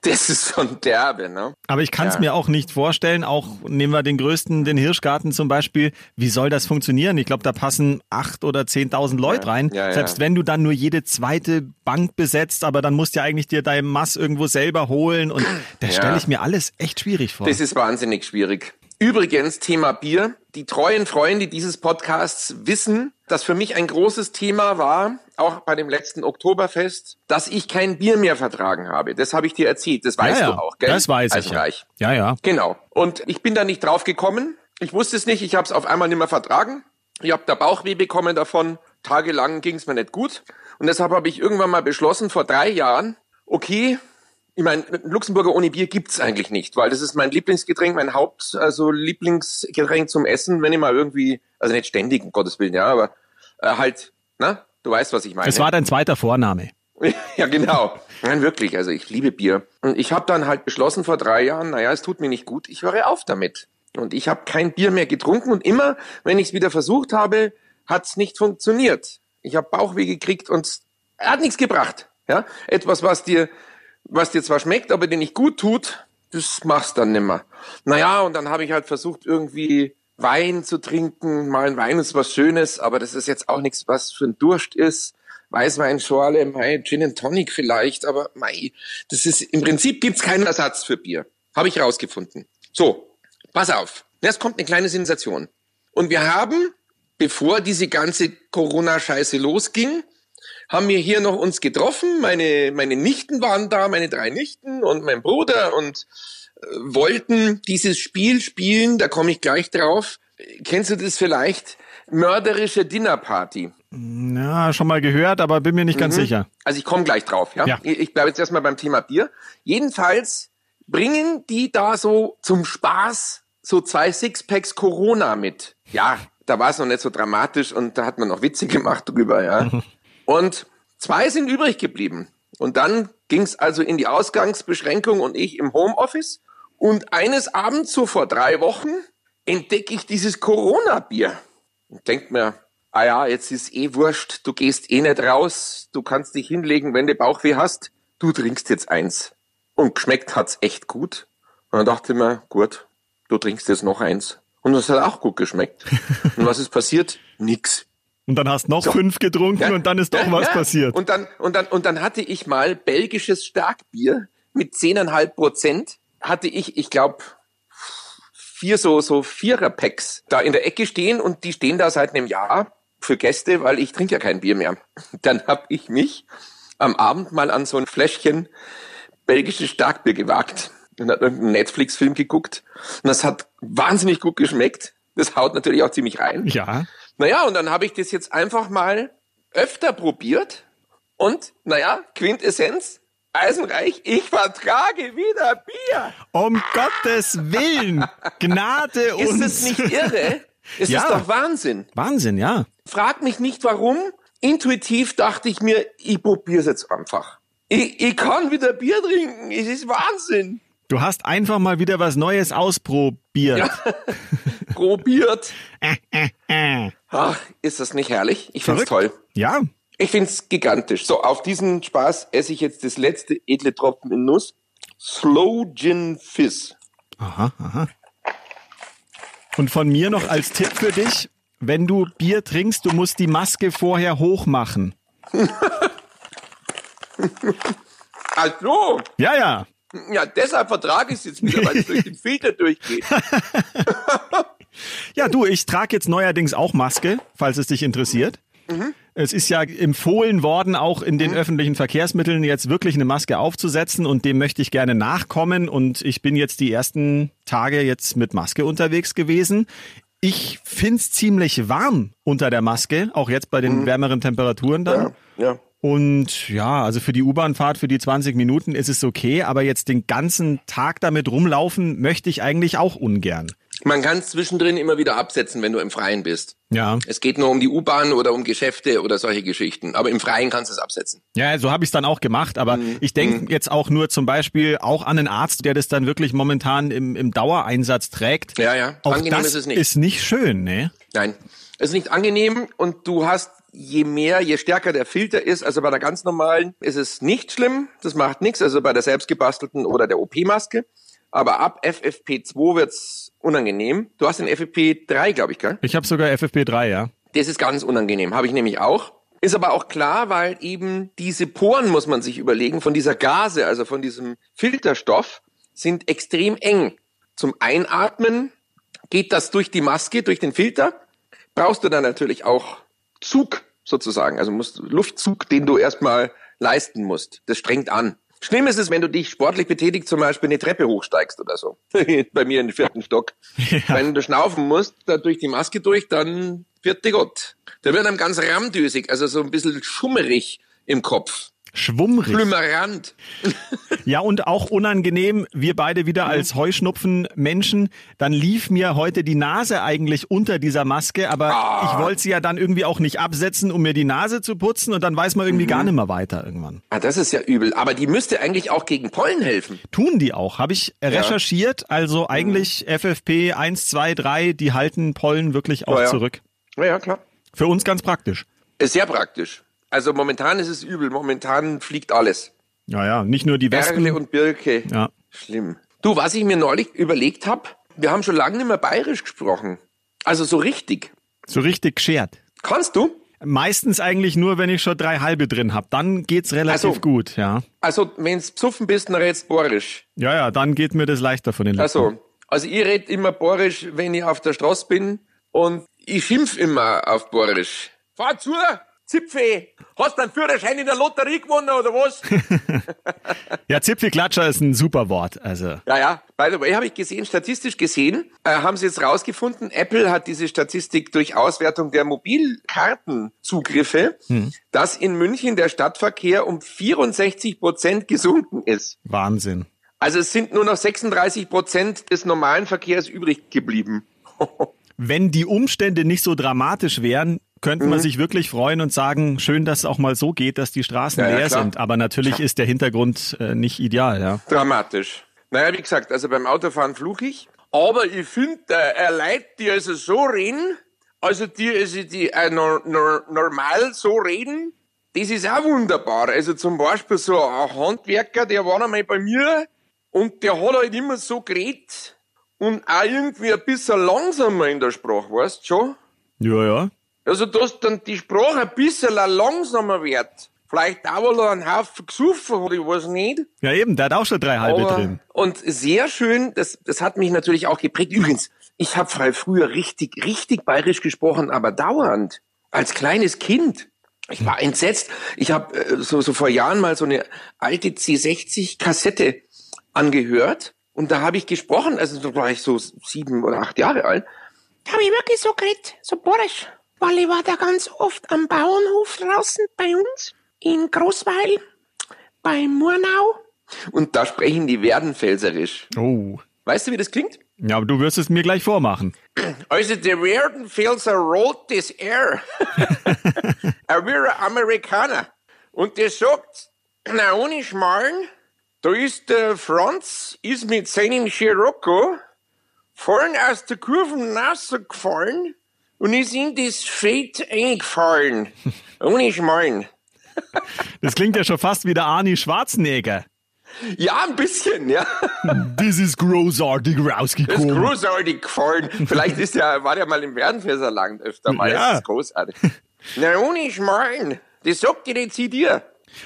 das ist schon derbe, ne? Aber ich kann es Ja. mir auch nicht vorstellen, auch nehmen wir den größten, den Hirschgarten zum Beispiel, wie soll das funktionieren? Ich glaube, da passen acht oder zehntausend Leute Ja. rein. Ja. Selbst wenn du dann nur jede zweite Bank besetzt, aber dann musst du ja eigentlich dir dein Mass irgendwo selber holen und da stelle ich mir alles echt schwierig vor. Das ist wahnsinnig schwierig. Übrigens, Thema Bier. Die treuen Freunde dieses Podcasts wissen, dass für mich ein großes Thema war, auch bei dem letzten Oktoberfest, dass ich kein Bier mehr vertragen habe. Das habe ich dir erzählt. Das weißt ja, ja. du auch, gell? Das weiß ich. Ja. Eisenreich. ja, ja. Genau. Und ich bin da nicht drauf gekommen. Ich wusste es nicht. Ich habe es auf einmal nicht mehr vertragen. Ich habe da Bauchweh bekommen davon. Tagelang ging es mir nicht gut. Und deshalb habe ich irgendwann mal beschlossen, vor drei Jahren, okay, ich meine, Luxemburger ohne Bier gibt's eigentlich nicht, weil das ist mein Lieblingsgetränk, mein Haupt, also Lieblingsgetränk zum Essen, wenn ich mal irgendwie, also nicht ständig, um Gottes Willen, ja, aber äh, halt, na, du weißt, was ich meine. Es war dein zweiter Vorname. Ja, genau. Nein, wirklich. Also ich liebe Bier. Und ich habe dann halt beschlossen vor drei Jahren, naja, es tut mir nicht gut, ich höre auf damit. Und ich habe kein Bier mehr getrunken und immer, wenn ich es wieder versucht habe, hat's nicht funktioniert. Ich habe Bauchweh gekriegt und es hat nichts gebracht. Ja, etwas, was dir, was dir zwar schmeckt, aber dir nicht gut tut, das machst dann nimmer. Naja, und dann habe ich halt versucht, irgendwie Wein zu trinken. Mal ein Wein ist was Schönes, aber das ist jetzt auch nichts, was für ein Durst ist. Weißweinschorle, Mai, Gin and Tonic vielleicht, aber Mai, das ist, im Prinzip gibt's keinen Ersatz für Bier. Habe ich rausgefunden. So, pass auf. Jetzt kommt eine kleine Sensation. Und wir haben, bevor diese ganze Corona-Scheiße losging, haben wir hier noch uns getroffen. Meine, meine Nichten waren da, meine drei Nichten und mein Bruder und wollten dieses Spiel spielen. Da komme ich gleich drauf. Kennst du das vielleicht? Mörderische Dinnerparty. Ja, schon mal gehört, aber bin mir nicht ganz sicher. Also ich komme gleich drauf, ja. Ja. Ich, ich bleibe jetzt erstmal beim Thema Bier. Jedenfalls bringen die da so zum Spaß so zwei Sixpacks Corona mit. Ja, da war es noch nicht so dramatisch und da hat man noch Witze gemacht drüber, ja. Und zwei sind übrig geblieben. Und dann ging es also in die Ausgangsbeschränkung und ich im Homeoffice. Und eines Abends, so vor drei Wochen, entdecke ich dieses Corona-Bier. Und denk mir, ah ja, jetzt ist eh wurscht, du gehst eh nicht raus, du kannst dich hinlegen, wenn du Bauchweh hast, du trinkst jetzt eins. Und geschmeckt hat's echt gut. Und dann dachte ich mir, gut, du trinkst jetzt noch eins. Und das hat auch gut geschmeckt. Und was ist passiert? Nix. Und dann hast noch fünf getrunken Ja. und dann ist doch Ja, was ja. passiert. Und dann, und dann, und dann hatte ich mal belgisches Starkbier mit 10,5 Prozent. Hatte ich, ich glaube, vier so, so Vierer-Packs da in der Ecke stehen und die stehen da seit einem Jahr für Gäste, weil ich trinke ja kein Bier mehr. Dann habe ich mich am Abend mal an so ein Fläschchen belgisches Starkbier gewagt und hat irgendeinen Netflix-Film geguckt. Und das hat wahnsinnig gut geschmeckt. Das haut natürlich auch ziemlich rein. ja. Naja, und dann habe ich das jetzt einfach mal öfter probiert. Und, naja, Quintessenz, Eisenreich, ich vertrage wieder Bier. Um Gottes Willen. Gnade Ist uns. es nicht irre? Es Ja. ist doch Wahnsinn. Wahnsinn, ja. Frag mich nicht warum. Intuitiv dachte ich mir, ich probiere es jetzt einfach. Ich, ich kann wieder Bier trinken. Es ist Wahnsinn. Du hast einfach mal wieder was Neues ausprobiert. Probiert. Äh, äh. Ach, ist das nicht herrlich? Ich find's Verrückt. toll. Ja. Ich find's gigantisch. So, auf diesen Spaß esse ich jetzt das letzte edle Tropfen in Nuss. Slow Gin Fizz. Aha, aha. Und von mir noch als Tipp für dich, wenn du Bier trinkst, du musst die Maske vorher hoch machen. Also, Ja, ja. ja, deshalb vertrage ich es jetzt wieder, weil es durch den Filter durchgeht. Ja, du, ich trage jetzt neuerdings auch Maske, falls es dich interessiert. Es ist ja empfohlen worden, auch in den öffentlichen Verkehrsmitteln jetzt wirklich eine Maske aufzusetzen und dem möchte ich gerne nachkommen und ich bin jetzt die ersten Tage jetzt mit Maske unterwegs gewesen. Ich find's ziemlich warm unter der Maske, auch jetzt bei den wärmeren Temperaturen dann. Ja, ja. Und ja, also für die U-Bahn-Fahrt, für die 20 Minuten ist es okay, aber jetzt den ganzen Tag damit rumlaufen möchte ich eigentlich auch ungern. Man kann es zwischendrin immer wieder absetzen, wenn du im Freien bist. Ja. Es geht nur um die U-Bahn oder um Geschäfte oder solche Geschichten. Aber im Freien kannst du es absetzen. Ja, so habe ich es dann auch gemacht, aber Mhm. ich denke jetzt auch nur zum Beispiel auch an einen Arzt, der das dann wirklich momentan im, im Dauereinsatz trägt. Ja, ja. Auch Angenehm das ist es nicht. Ist nicht schön, ne? Nein, es ist nicht angenehm und du hast, je mehr, je stärker der Filter ist, also bei der ganz normalen ist es nicht schlimm, das macht nichts, also bei der selbstgebastelten oder der OP-Maske. Aber ab FFP2 wird's unangenehm. Du hast den FFP3, glaube ich, gell? Ich habe sogar FFP3, ja. Das ist ganz unangenehm, habe ich nämlich auch. Ist aber auch klar, weil eben diese Poren, muss man sich überlegen, von dieser Gase, also von diesem Filterstoff, sind extrem eng. Zum Einatmen geht das durch die Maske, durch den Filter. Brauchst du dann natürlich auch Zug sozusagen, also musst Luftzug, den du erstmal leisten musst. Das strengt an. Schlimm ist es, wenn du dich sportlich betätigt, zum Beispiel eine Treppe hochsteigst oder so. Bei mir in den vierten Stock. Wenn du schnaufen musst, da durch die Maske durch, dann vierte Gott. Da wird einem ganz ramdösig, also so ein bisschen schummerig im Kopf. Schwummrig. Flümmerant. Ja, und auch unangenehm, wir beide wieder Mhm. als Heuschnupfen-Menschen, dann lief mir heute die Nase eigentlich unter dieser Maske, aber Ah. ich wollte sie ja dann irgendwie auch nicht absetzen, um mir die Nase zu putzen und dann weiß man irgendwie Mhm. gar nicht mehr weiter irgendwann. Ah, das ist ja übel. Aber die müsste eigentlich auch gegen Pollen helfen. Tun die auch, habe ich recherchiert, also eigentlich FFP 1, 2, 3, die halten Pollen wirklich auch Ja, ja. zurück. Ja, ja, klar. Für uns ganz praktisch. Ist sehr praktisch. Also momentan ist es übel. Momentan fliegt alles. Ja, ja, nicht nur die Wespen. Berle und Birke. Ja. Schlimm. Du, was ich mir neulich überlegt habe, wir haben schon lange nicht mehr bayerisch gesprochen. Also so richtig. So richtig geschert. Kannst du? Meistens eigentlich nur, wenn ich schon drei halbe drin hab. Dann geht's relativ Ach so. gut, ja. Also, wenn's psuffen bist, dann redst borisch. Ja, ja, dann geht mir das leichter von den Lippen. Also, also ich red immer borisch, wenn ich auf der Straße bin und ich schimpf immer auf borisch. Fahr zu, Zipfe! Hast du einen Führerschein in der Lotterie gewonnen oder was? Ja, Zipfelklatscher ist ein super Wort. Also, Ja, ja. By the way, habe ich gesehen, statistisch gesehen, äh, haben sie jetzt rausgefunden, Apple hat diese Statistik durch Auswertung der Mobilkartenzugriffe, dass in München der Stadtverkehr um 64 Prozent gesunken ist. Wahnsinn. Also es sind nur noch 36 Prozent des normalen Verkehrs übrig geblieben. Wenn die Umstände nicht so dramatisch wären, könnte Mhm. man sich wirklich freuen und sagen, schön, dass es auch mal so geht, dass die Straßen Ja, ja, leer klar. sind. Aber natürlich ist der Hintergrund äh, nicht ideal, ja. Dramatisch. Naja, wie gesagt, also beim Autofahren fluch ich. Aber ich finde, äh, Leute, die also so reden, also die, also die äh, nor, nor, normal so reden, das ist auch wunderbar. Also zum Beispiel so ein Handwerker, der war einmal bei mir und der hat halt immer so geredet und auch irgendwie ein bisschen langsamer in der Sprache, weißt du schon? Ja, ja. Also, dass dann die Sprache ein bisschen langsamer wird. Vielleicht auch, weil er einen Haufen gesoffen hat, ich weiß nicht. Ja, eben, der hat auch schon drei halbe Aber- drin. Und sehr schön, das, das hat mich natürlich auch geprägt. Übrigens, ich habe früher richtig, richtig bayerisch gesprochen, aber dauernd. Als kleines Kind. Ich war entsetzt. Ich habe äh, so, so vor Jahren mal so eine alte C60-Kassette angehört. Und da habe ich gesprochen, also da war ich so sieben oder acht Jahre alt. Da habe ich wirklich so geredet, so borisch. Weil ich war da ganz oft am Bauernhof draußen bei uns, in Großweil, bei Murnau. Und da sprechen die Werdenfelserisch. Oh. Weißt du, wie das klingt? Ja, aber du wirst es mir gleich vormachen. Also der Werdenfelser rollt das R. er wäre ein Amerikaner. Und der sagt, na ohne Schmarrn, da ist der Franz, ist mit seinem Scirocco vorn aus der Kurve rausgefallen und ist ihm das Fett eingefallen. Ohne Schmarrn. Das klingt ja schon fast wie der Arnie Schwarzenegger. Ja, ein bisschen, ja. Das ist großartig Das ist rausgekommen. großartig gefallen. Vielleicht ist ja, war der mal im Werdenfelserland öfter mal. Ja. Das ist großartig. Na, ohne Schmarrn. Das sagt dir jetzt dir.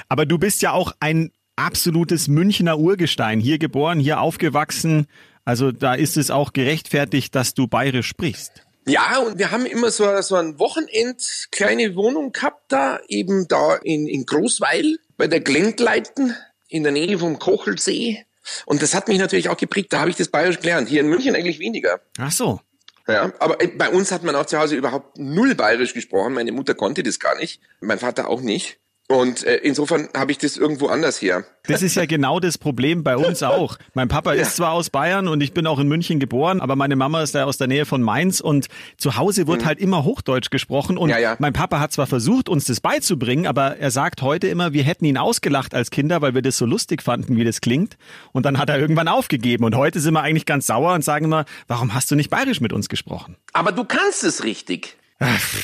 Aber du bist ja auch ein absolutes Münchner Urgestein. Hier geboren, hier aufgewachsen. Also da ist es auch gerechtfertigt, dass du bayerisch sprichst. Ja, und wir haben immer so, so ein Wochenend kleine Wohnung gehabt da, eben da in, in Großweil bei der Glendleiten in der Nähe vom Kochelsee. Und das hat mich natürlich auch geprägt, da habe ich das Bayerisch gelernt. Hier in München eigentlich weniger. Ach so. Ja, aber äh, bei uns hat man auch zu Hause überhaupt null Bayerisch gesprochen. Meine Mutter konnte das gar nicht, mein Vater auch nicht. Und äh, insofern habe ich das irgendwo anders her. Das ist ja genau das Problem bei uns auch. Mein Papa ist zwar aus Bayern und ich bin auch in München geboren, aber meine Mama ist ja aus der Nähe von Mainz und zu Hause wird halt immer Hochdeutsch gesprochen und Mhm. Ja, ja. mein Papa hat zwar versucht, uns das beizubringen, aber er sagt heute immer, wir hätten ihn ausgelacht als Kinder, weil wir das so lustig fanden, wie das klingt. Und dann hat er irgendwann aufgegeben und heute sind wir eigentlich ganz sauer und sagen immer, warum hast du nicht bayerisch mit uns gesprochen? Aber du kannst es richtig.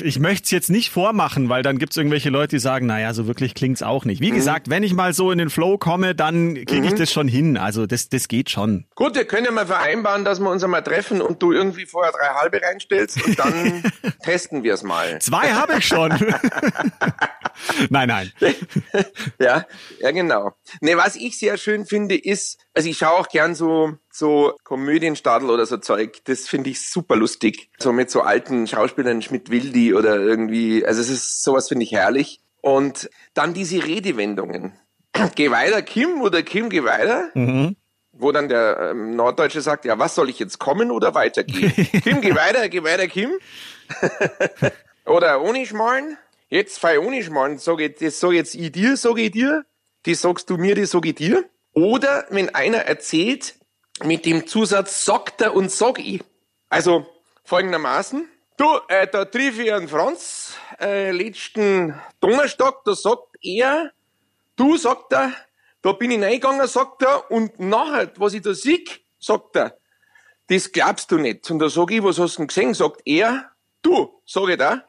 Ich möchte es jetzt nicht vormachen, weil dann gibt es irgendwelche Leute, die sagen, naja, so wirklich klingt's auch nicht. Mhm. Wie gesagt, wenn ich mal so in den Flow komme, dann kriege ich das schon hin. Also das, das geht schon. Gut, wir können ja mal vereinbaren, dass wir uns einmal treffen und du irgendwie vorher drei halbe reinstellst und dann testen wir es mal. Zwei habe ich schon. nein, nein. Ja, ja genau. Ne, was ich sehr schön finde, ist, also ich schaue auch gern so so Komödienstadel oder so Zeug. Das finde ich super lustig. So mit so alten Schauspielern, Schmidt-Wildi oder irgendwie. Also es ist sowas finde ich herrlich. Und dann diese Redewendungen. Geh weiter, Kim oder Kim, geh weiter. Wo dann der ähm, Norddeutsche sagt, ja, was soll ich jetzt kommen oder weitergehen? Kim, geh weiter, geh weiter, Kim. oder ohne Schmarrn. Jetzt fei ohne Schmarrn, sag ich, das sag jetzt ich dir, sag ich dir. Die sagst du mir, die sag ich dir. Oder wenn einer erzählt mit dem Zusatz sagt er und sag ich. Also folgendermaßen. Du, äh, da triff ich einen Franz, äh, letzten Donnerstag, da sagt er, du, sagt er, da bin ich reingegangen, sagt er, und nachher, was ich da sieg, sagt er, das glaubst du nicht. Und da sag ich, was hast du denn gesehen? Sagt er, du, sag ich da,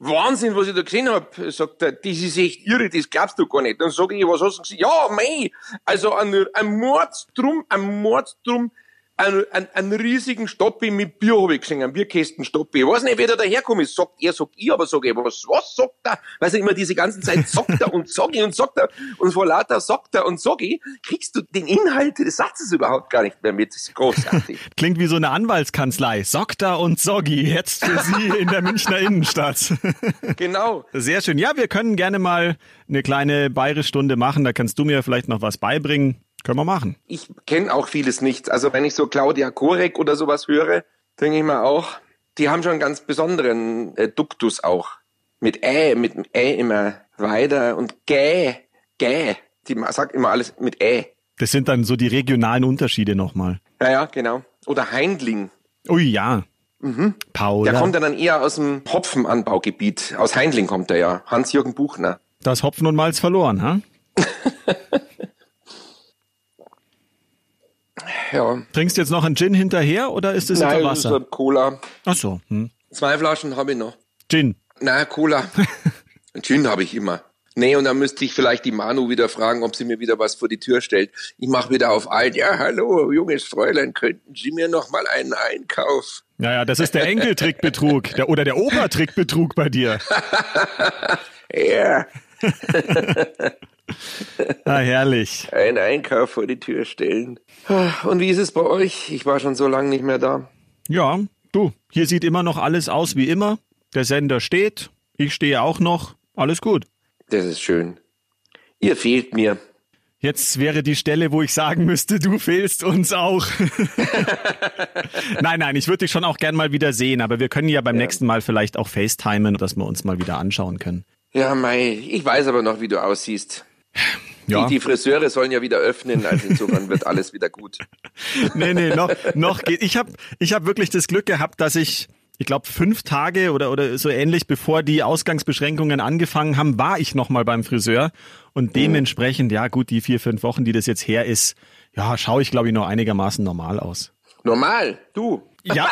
Wahnsinn, was ich da gesehen hab, sagt er, das ist echt irre, das glaubst du gar nicht. Dann sag ich, was hast du gesehen? Ja, mei, also ein, ein Mordstrum, ein Mordstrum, einen, einen, einen riesigen Stoppi mit Bier hab ich gesehen, einen Bierkästenstoppi. Ich weiß nicht, wer da daherkommt ist. Sagt er, sagt ich, aber sag ich, was, was sagt er? Weiß ich immer diese ganze Zeit, sagt er und sag ich und sagt er. Und vor lauter sagt er und sag ich, kriegst du den Inhalt des Satzes überhaupt gar nicht mehr mit. Das ist großartig. Klingt wie so eine Anwaltskanzlei. Sokta und Soggi, jetzt für Sie in der Münchner Innenstadt. genau. Sehr schön. Ja, wir können gerne mal eine kleine Bayerischstunde machen. Da kannst du mir vielleicht noch was beibringen. Können wir machen. Ich kenne auch vieles nicht. Also wenn ich so Claudia Korek oder sowas höre, denke ich mir auch, die haben schon einen ganz besonderen äh, Duktus auch. Mit Ä, mit Ä immer weiter und Gä, Gä. Die sagt immer alles mit Ä. Das sind dann so die regionalen Unterschiede nochmal. Ja, ja, genau. Oder Heindling. Ui, ja. Paula. Der kommt ja dann eher aus dem Hopfenanbaugebiet. Aus Heindling kommt er ja. Hans-Jürgen Buchner. das Hopfen und Malz verloren, ha? Ja. Trinkst du jetzt noch einen Gin hinterher oder ist es Nein, Wasser? ein Cola. Ach so, hm. Zwei Flaschen habe ich noch. Gin. Na, Cola. Gin habe ich immer. Nee, und dann müsste ich vielleicht die Manu wieder fragen, ob sie mir wieder was vor die Tür stellt. Ich mache wieder auf alt. Ja, hallo, junges Fräulein, könnten Sie mir noch mal einen Einkauf? Naja, das ist der Enkeltrickbetrug der, oder der Obertrickbetrug bei dir. Ja, Ah, herrlich. einen Einkauf vor die Tür stellen. Und wie ist es bei euch? Ich war schon so lange nicht mehr da. Ja, du, hier sieht immer noch alles aus wie immer. Der Sender steht, ich stehe auch noch. Alles gut. Das ist schön. Ihr fehlt mir. Jetzt wäre die Stelle, wo ich sagen müsste, du fehlst uns auch. nein, nein, ich würde dich schon auch gern mal wieder sehen, aber wir können ja beim nächsten Mal vielleicht auch FaceTimen, dass wir uns mal wieder anschauen können. Ja, Mai, ich weiß aber noch, wie du aussiehst. Ja. Die, die Friseure sollen ja wieder öffnen, also insofern wird alles wieder gut. Nee, nee, noch, noch geht. Ich habe ich hab wirklich das Glück gehabt, dass ich, ich glaube, fünf Tage oder, oder so ähnlich, bevor die Ausgangsbeschränkungen angefangen haben, war ich noch mal beim Friseur. Und dementsprechend, ja gut, die vier, fünf Wochen, die das jetzt her ist, ja, schaue ich, glaube ich, noch einigermaßen normal aus. Normal, du. Ja,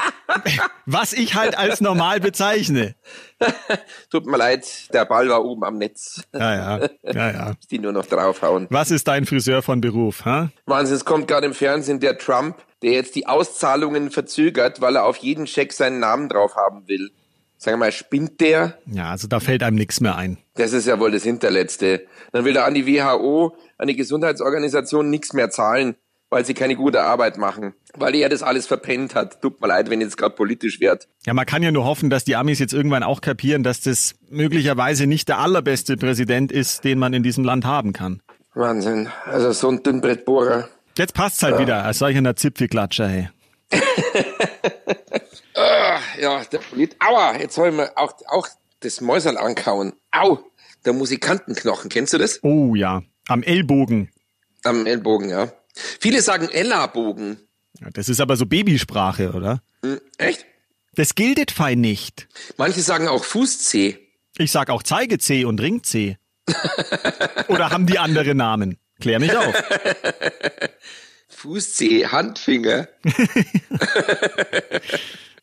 was ich halt als normal bezeichne. Tut mir leid, der Ball war oben am Netz. Ja, ja, ja, ja. Die nur noch draufhauen. Was ist dein Friseur von Beruf, ha? Wahnsinn, es kommt gerade im Fernsehen der Trump, der jetzt die Auszahlungen verzögert, weil er auf jeden Scheck seinen Namen drauf haben will. Sag mal, spinnt der? Ja, also da fällt einem nichts mehr ein. Das ist ja wohl das Hinterletzte. Dann will er an die WHO, an die Gesundheitsorganisation nichts mehr zahlen, weil sie keine gute Arbeit machen. Weil er das alles verpennt hat. Tut mir leid, wenn jetzt gerade politisch wird. Ja, man kann ja nur hoffen, dass die Amis jetzt irgendwann auch kapieren, dass das möglicherweise nicht der allerbeste Präsident ist, den man in diesem Land haben kann. Wahnsinn. Also so ein Dünnbrettbohrer. Jetzt passt's halt ja. wieder, als solch einer Zipfelklatscher, hey. Ah, ja, der Polit. Aua, jetzt soll ich mir auch, auch das Mäuserl ankauen. Au, der Musikantenknochen, kennst du das? Oh ja, am Ellbogen. Am Ellbogen, ja. Viele sagen Ellabogen. Das ist aber so Babysprache, oder? Hm, echt? Das gilt fein nicht. Manche sagen auch Fußzeh. Ich sag auch Zeigezeh und Ringzeh. oder haben die andere Namen? Klär mich auf. Fußzeh, Handfinger.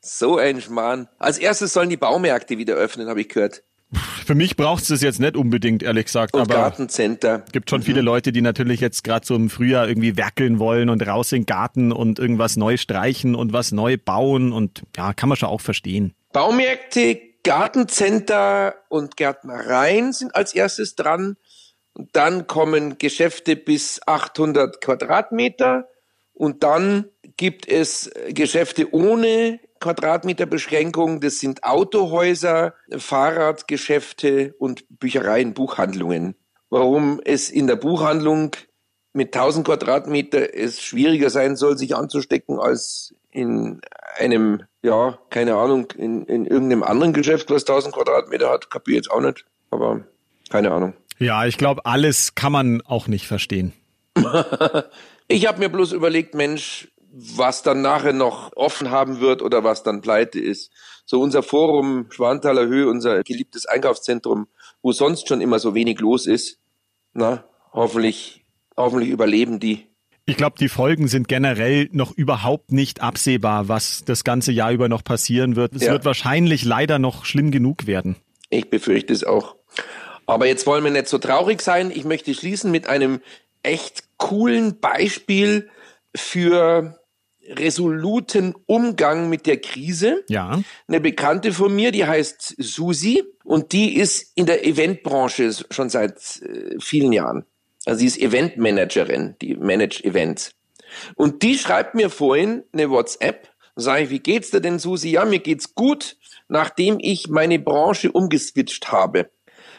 so ein Schmarrn. Als erstes sollen die Baumärkte wieder öffnen, habe ich gehört. Für mich braucht es jetzt nicht unbedingt, ehrlich gesagt. Und aber Gartencenter. gibt schon mhm. viele Leute, die natürlich jetzt gerade so im Frühjahr irgendwie werkeln wollen und raus in den Garten und irgendwas neu streichen und was neu bauen und ja, kann man schon auch verstehen. Baumärkte, Gartencenter und Gärtnereien sind als erstes dran. Und dann kommen Geschäfte bis 800 Quadratmeter. Und dann gibt es Geschäfte ohne Quadratmeterbeschränkung. Das sind Autohäuser, Fahrradgeschäfte und Büchereien, Buchhandlungen. Warum es in der Buchhandlung mit 1000 Quadratmeter es schwieriger sein soll, sich anzustecken als in einem, ja, keine Ahnung, in, in irgendeinem anderen Geschäft, was 1000 Quadratmeter hat, kapiere ich jetzt auch nicht, aber keine Ahnung. Ja, ich glaube, alles kann man auch nicht verstehen. ich habe mir bloß überlegt, Mensch, was dann nachher noch offen haben wird oder was dann pleite ist. So unser Forum Schwanthaler Höhe, unser geliebtes Einkaufszentrum, wo sonst schon immer so wenig los ist. Na, hoffentlich, hoffentlich überleben die. Ich glaube, die Folgen sind generell noch überhaupt nicht absehbar, was das ganze Jahr über noch passieren wird. Es ja. wird wahrscheinlich leider noch schlimm genug werden. Ich befürchte es auch. Aber jetzt wollen wir nicht so traurig sein. Ich möchte schließen mit einem echt coolen Beispiel für resoluten Umgang mit der Krise. Ja. Eine Bekannte von mir, die heißt Susi und die ist in der Eventbranche schon seit äh, vielen Jahren. Also sie ist Eventmanagerin, die managt Events. Und die schreibt mir vorhin eine WhatsApp, sage ich, wie geht's dir denn, Susi? Ja, mir geht's gut, nachdem ich meine Branche umgeswitcht habe.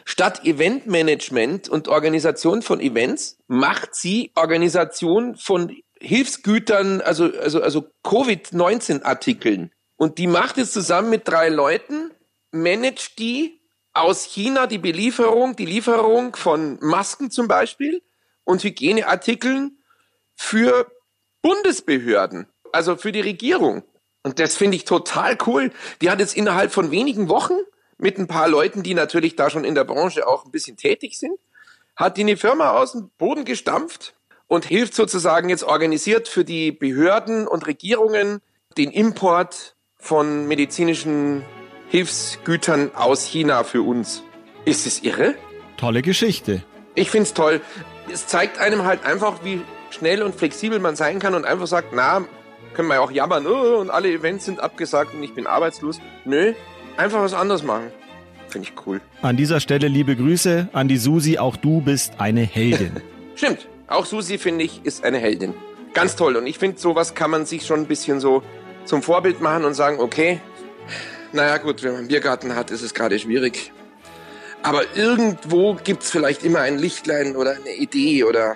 Statt Eventmanagement und Organisation von Events macht sie Organisation von Hilfsgütern, also, also, also Covid-19-Artikeln. Und die macht es zusammen mit drei Leuten, managt die aus China die Belieferung, die Lieferung von Masken zum Beispiel und Hygieneartikeln für Bundesbehörden, also für die Regierung. Und das finde ich total cool. Die hat jetzt innerhalb von wenigen Wochen mit ein paar Leuten, die natürlich da schon in der Branche auch ein bisschen tätig sind, hat die eine Firma aus dem Boden gestampft und hilft sozusagen jetzt organisiert für die Behörden und Regierungen den Import von medizinischen Hilfsgütern aus China für uns. Ist es irre? Tolle Geschichte. Ich find's toll. Es zeigt einem halt einfach, wie schnell und flexibel man sein kann und einfach sagt, na, können wir ja auch jammern, oh, und alle Events sind abgesagt und ich bin arbeitslos. Nö, einfach was anderes machen. Finde ich cool. An dieser Stelle liebe Grüße an die Susi, auch du bist eine Heldin. Stimmt. Auch Susi, finde ich, ist eine Heldin. Ganz toll. Und ich finde, sowas kann man sich schon ein bisschen so zum Vorbild machen und sagen, okay, naja gut, wenn man einen Biergarten hat, ist es gerade schwierig. Aber irgendwo gibt es vielleicht immer ein Lichtlein oder eine Idee oder...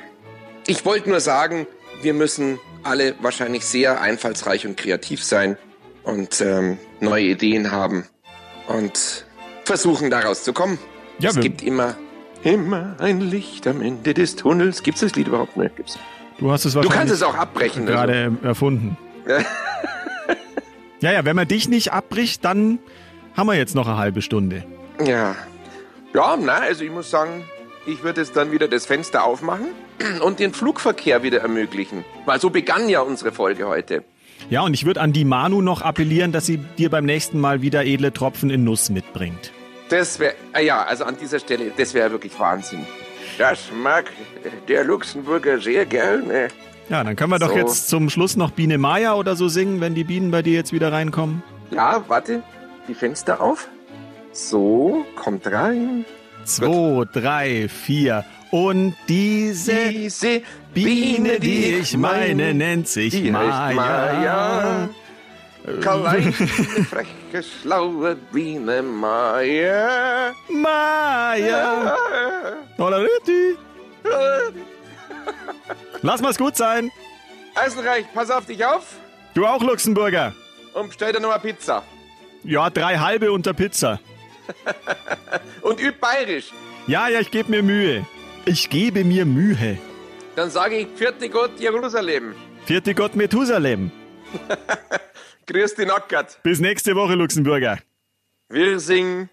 Ich wollte nur sagen, wir müssen alle wahrscheinlich sehr einfallsreich und kreativ sein und ähm, neue Ideen haben und versuchen daraus zu kommen. Ja, es gibt immer Immer ein Licht am Ende des Tunnels. Gibt's das Lied überhaupt? Ne, gibt's. Du hast es Du kannst es auch abbrechen. Gerade also. erfunden. ja, ja, wenn man dich nicht abbricht, dann haben wir jetzt noch eine halbe Stunde. Ja. Ja, na, also ich muss sagen, ich würde jetzt dann wieder das Fenster aufmachen und den Flugverkehr wieder ermöglichen. Weil so begann ja unsere Folge heute. Ja, und ich würde an die Manu noch appellieren, dass sie dir beim nächsten Mal wieder edle Tropfen in Nuss mitbringt. Das wäre, ah ja, also an dieser Stelle, das wäre wirklich Wahnsinn. Das mag der Luxemburger sehr gerne. Ja, dann können wir doch So. jetzt zum Schluss noch Biene Maya oder so singen, wenn die Bienen bei dir jetzt wieder reinkommen. Ja, warte, die Fenster auf. So, kommt rein. Zwei, drei, vier. Und diese Diese Biene, die ich meine, nennt sich Maya. Maya. Kleine, freche, schlaue Biene Maya. Maya. Tolariti. Lass mal's gut sein. Eisenreich, pass auf dich auf Du auch, Luxemburger. und bestell dir noch eine Pizza. Ja, drei halbe unter Pizza. Und üb bayerisch. Ja, ja, ich gebe mir Mühe. Ich gebe mir Mühe. Dann sage ich, vierte Gott Jerusalem. Vierte Gott Methusalem. Grüß dich, Nackert. Bis nächste Woche, Luxemburger. Wir singen.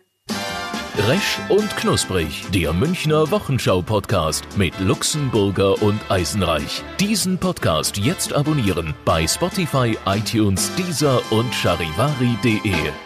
Resch und Knusprig, der Münchner Wochenschau-Podcast mit Luxemburger und Eisenreich. Diesen Podcast jetzt abonnieren bei Spotify, iTunes, Deezer und charivari.de.